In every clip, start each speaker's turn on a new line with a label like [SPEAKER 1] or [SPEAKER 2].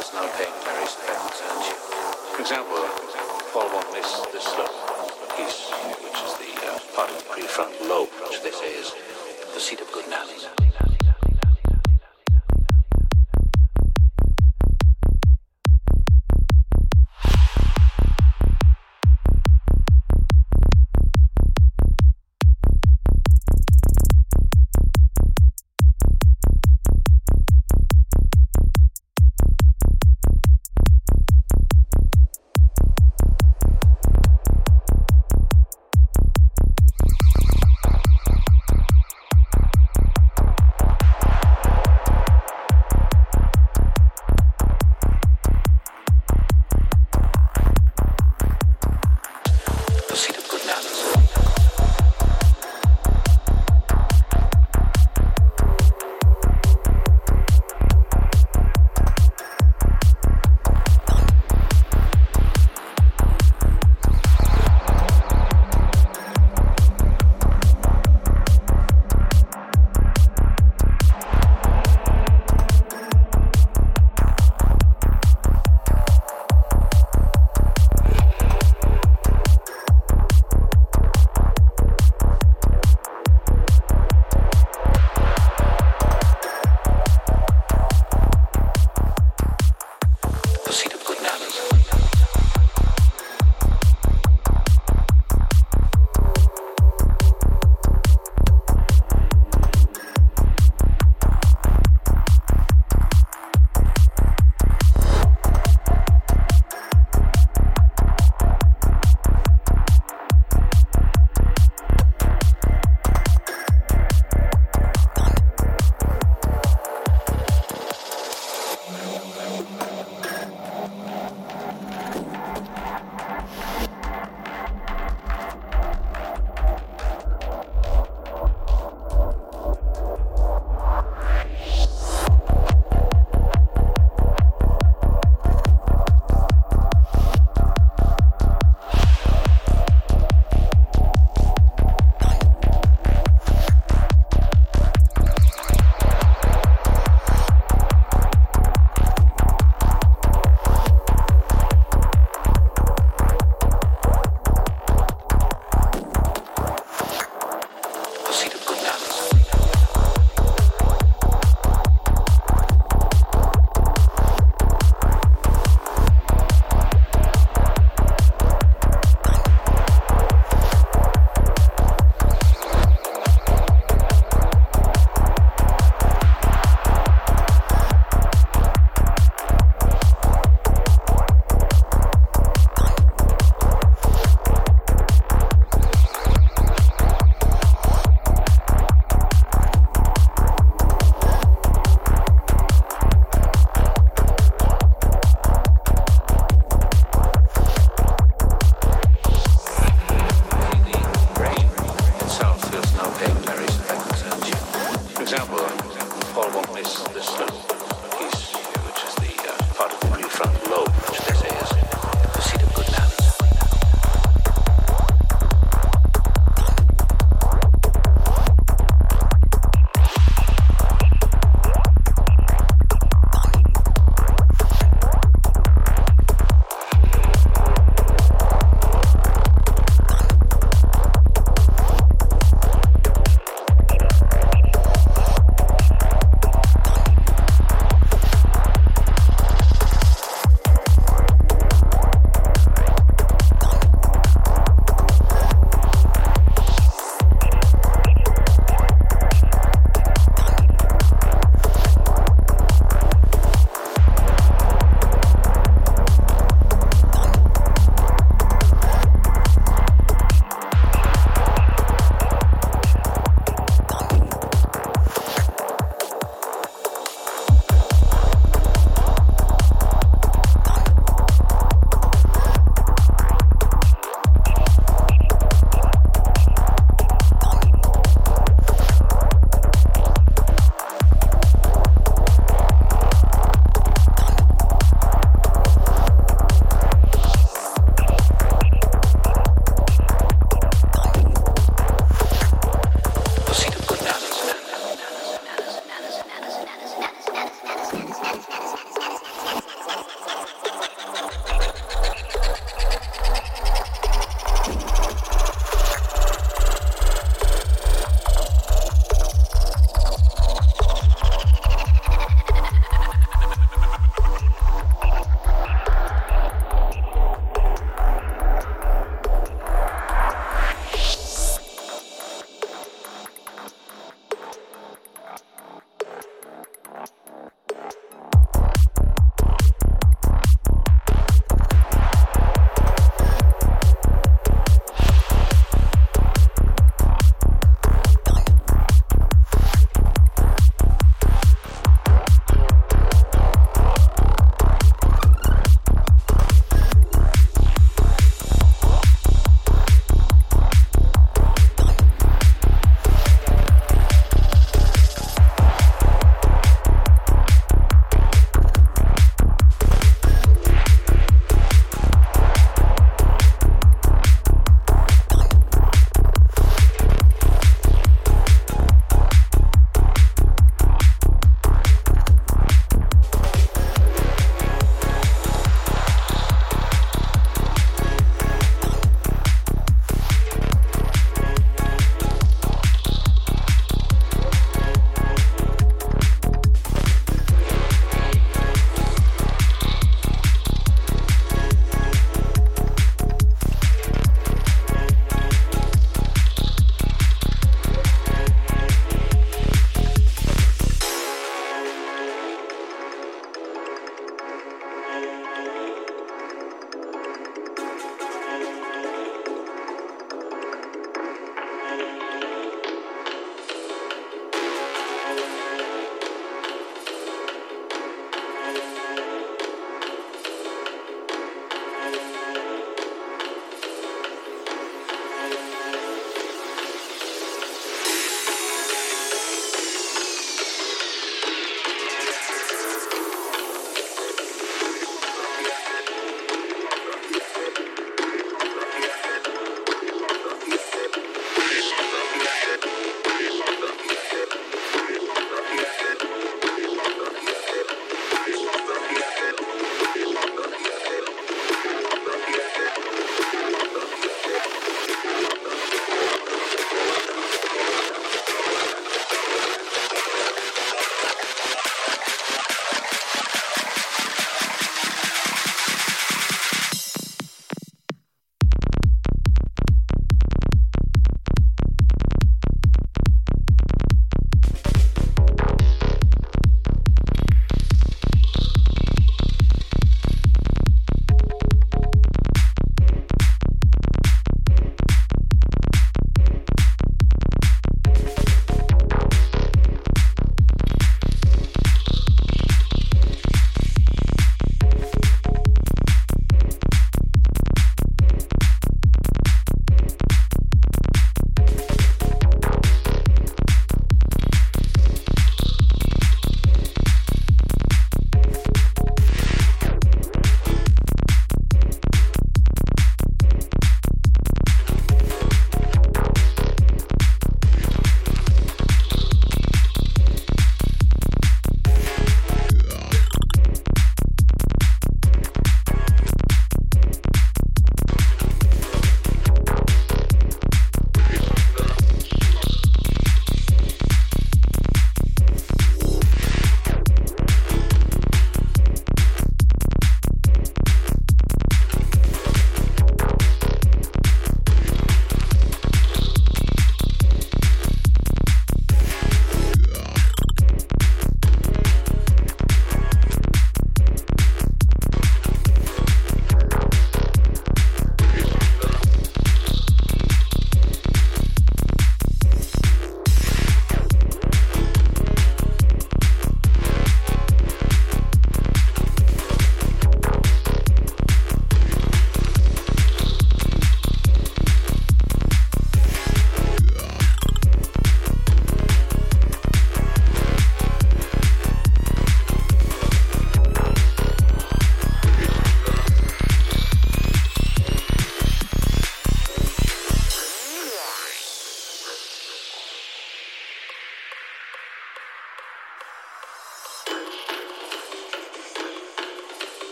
[SPEAKER 1] is now pain special attention to. For example, won't miss this little piece, which is the uh, part of the prefrontal lobe, which they say is the seat of good manners.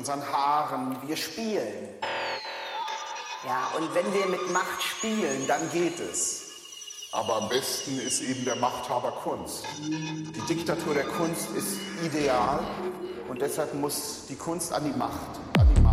[SPEAKER 2] Unseren Haaren. Wir spielen. Ja, und wenn wir mit Macht spielen, dann geht es.
[SPEAKER 3] Aber am besten ist eben der Machthaber Kunst.
[SPEAKER 2] Die Diktatur der Kunst ist ideal und deshalb muss die Kunst an die Macht. mickrige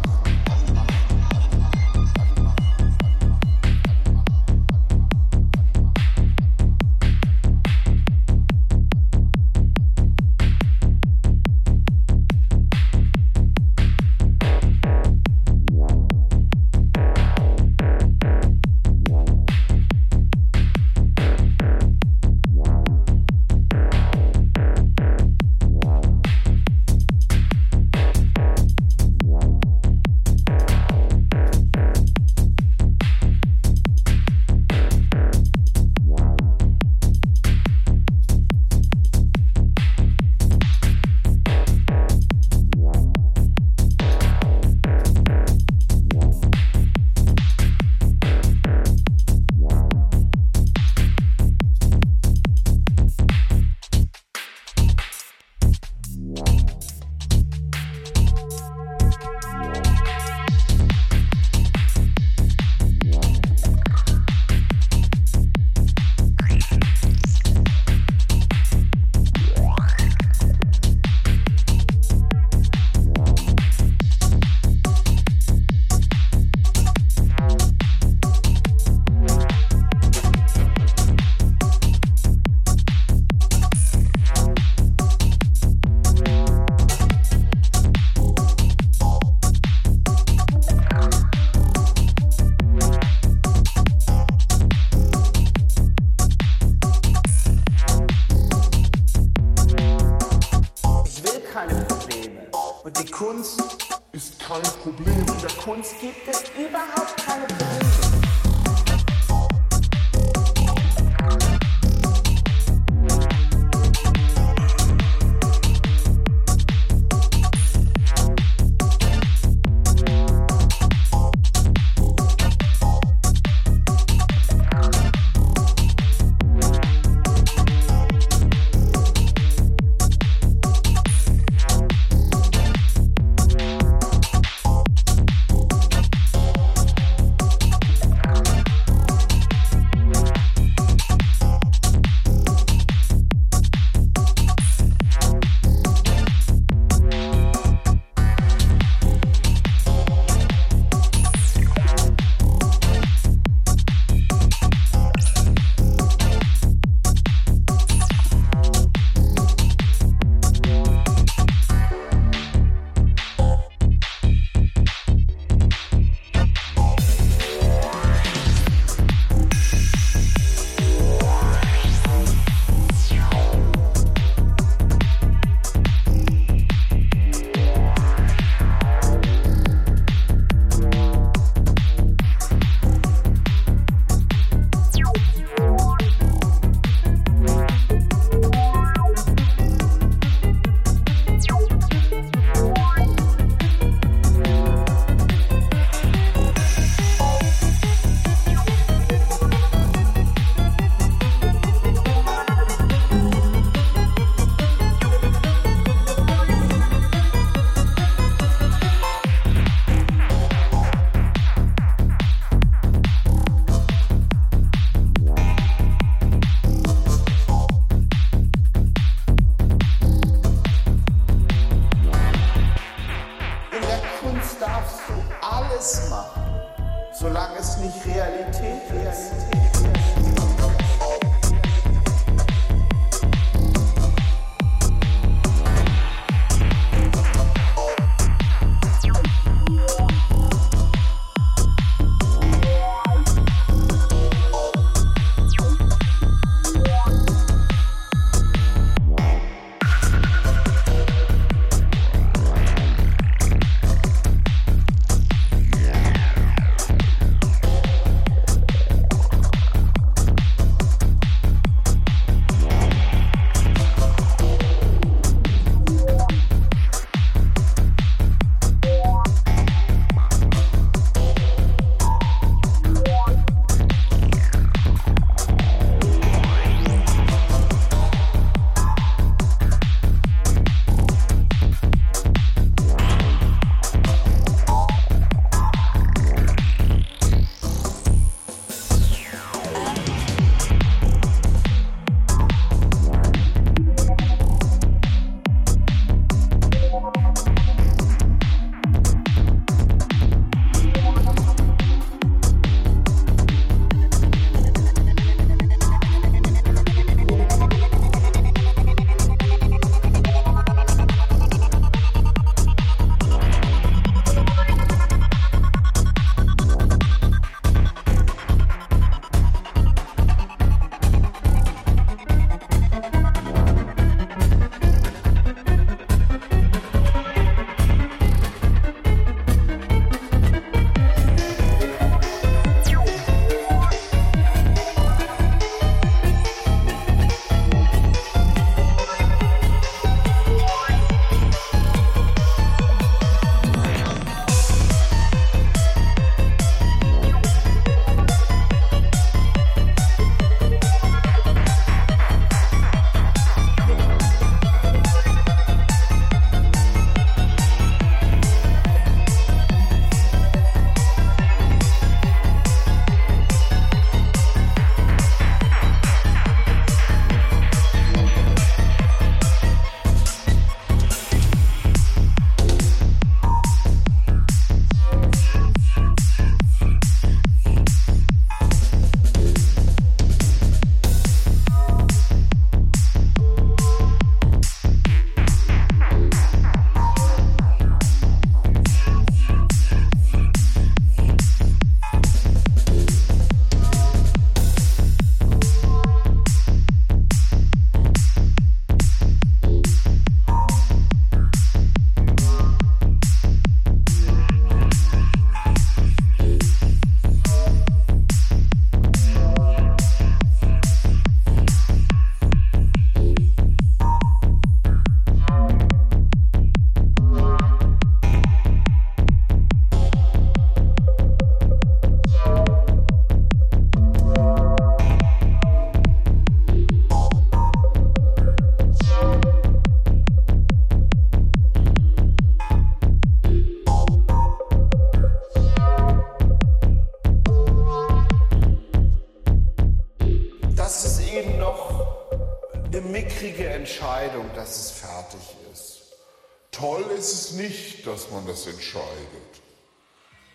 [SPEAKER 2] dass
[SPEAKER 3] man das entscheidet.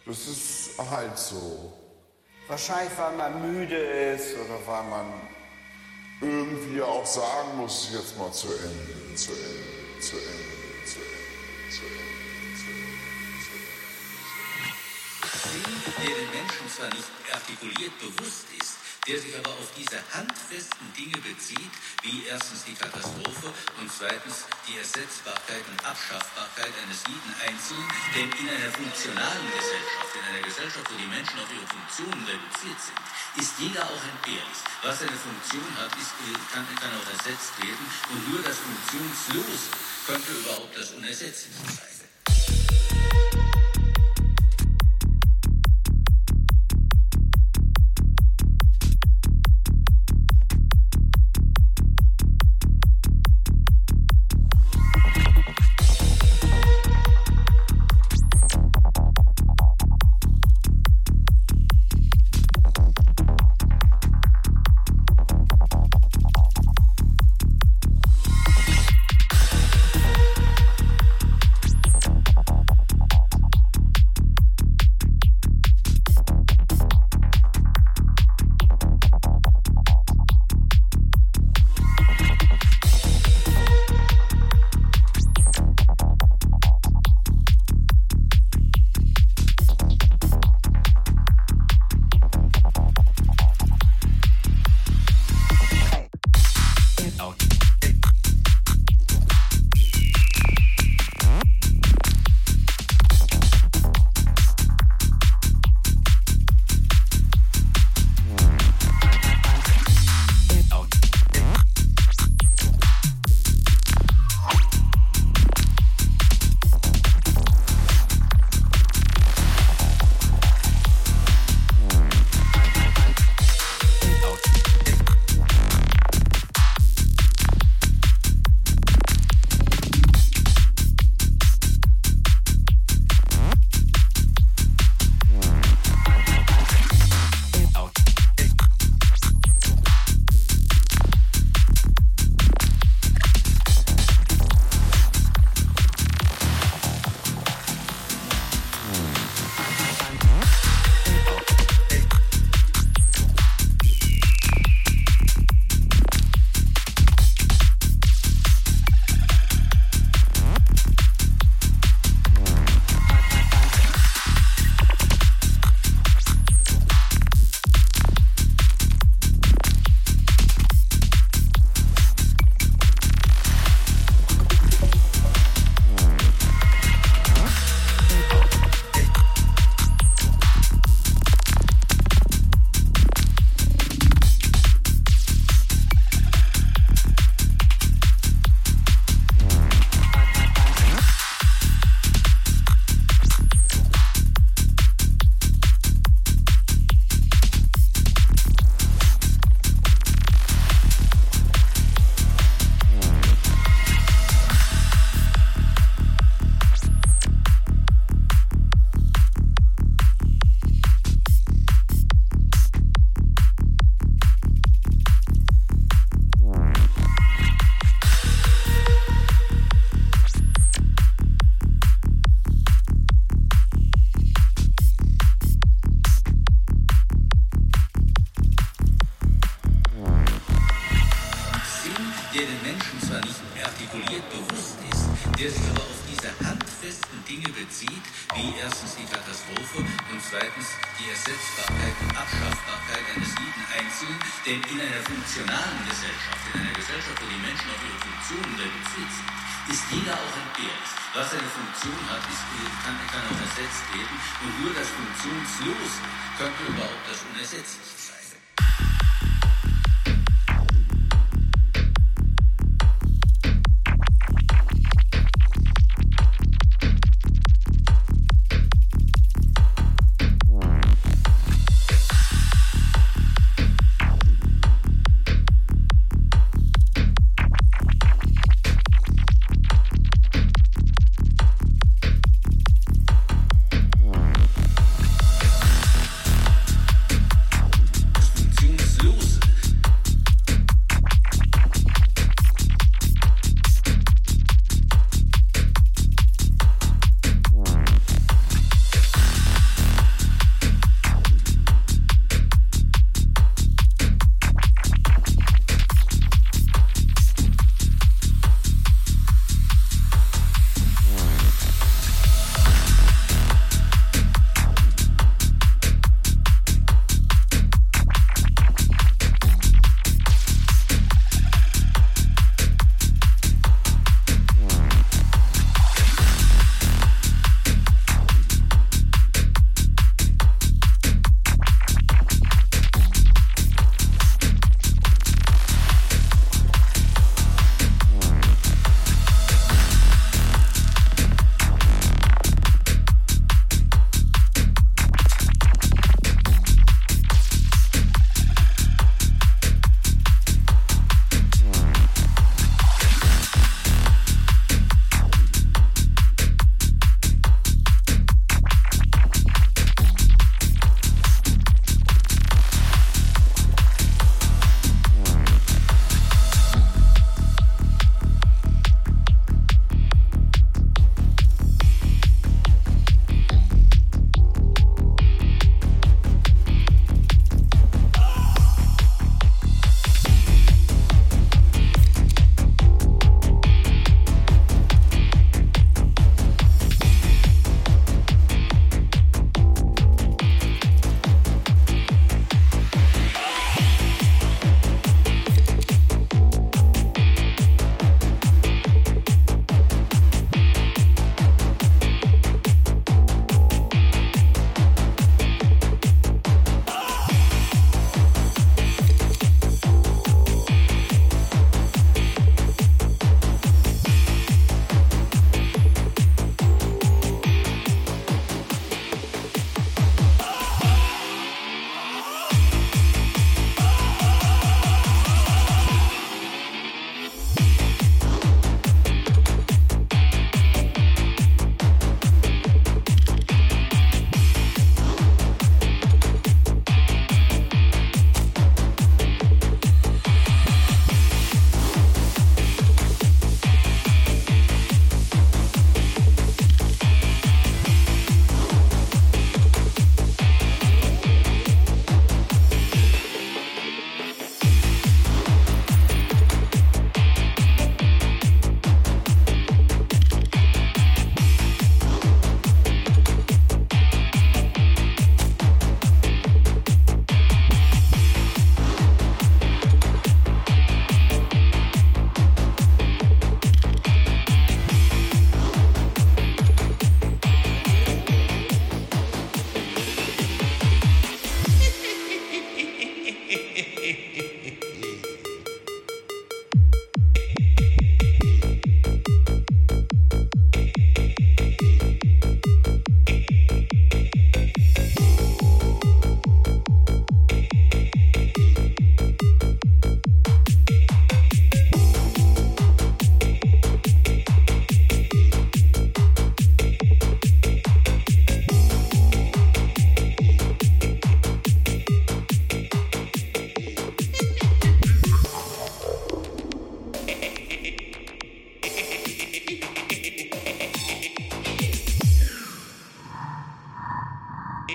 [SPEAKER 3] Das ist halt so.
[SPEAKER 2] Wahrscheinlich, weil man müde ist oder weil man
[SPEAKER 3] irgendwie auch sagen muss, jetzt mal zu Ende, zu Ende, zu Ende, zu Ende, zu Ende, zu
[SPEAKER 4] Ende. Der den Menschen zwar nicht artikuliert bewusst ist, der sich aber auf diese handfesten Dinge bezieht, wie erstens die Katastrophe und zweitens die Ersetzbarkeit und Abschaffbarkeit eines jeden Einzelnen, denn in einer funktionalen Gesellschaft, in einer Gesellschaft, wo die Menschen auf ihre Funktionen reduziert sind, ist jeder auch entbehrlich. Was eine Funktion hat, ist, äh, kann, kann auch ersetzt werden und nur das Funktionslose könnte überhaupt das Unersetzliche sein.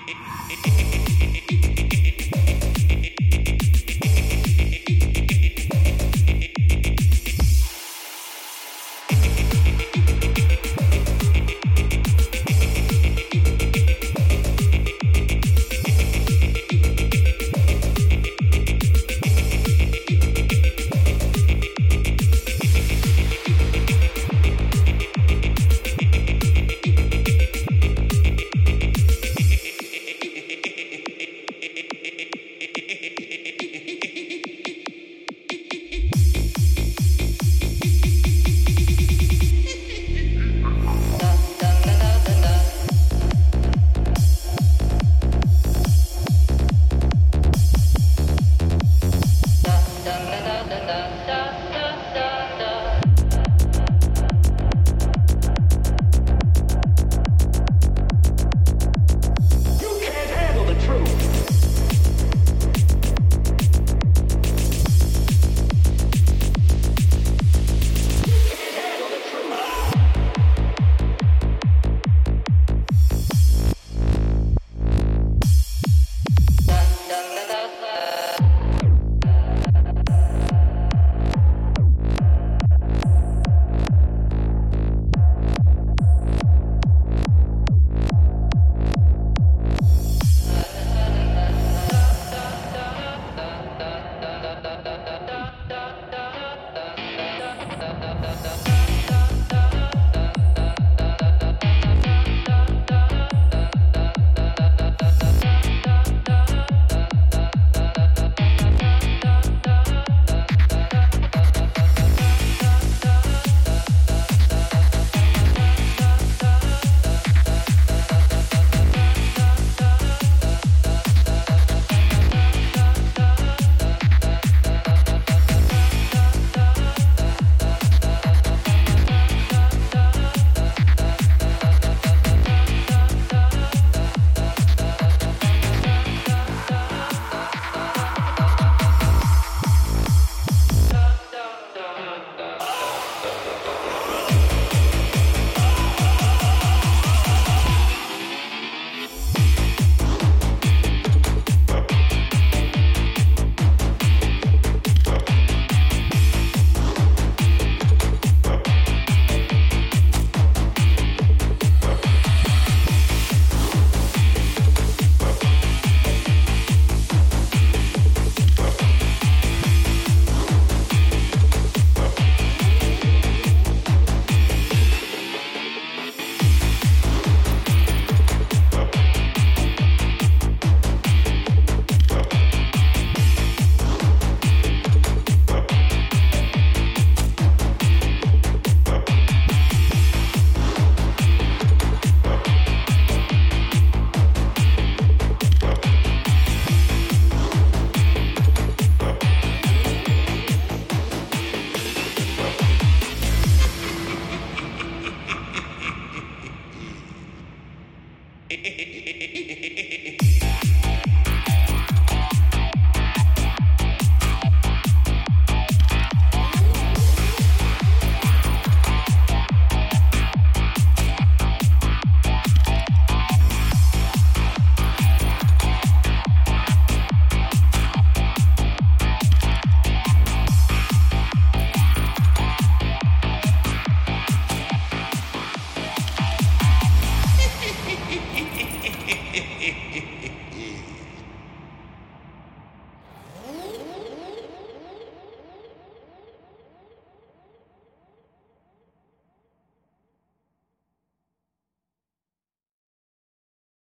[SPEAKER 4] it, it, it,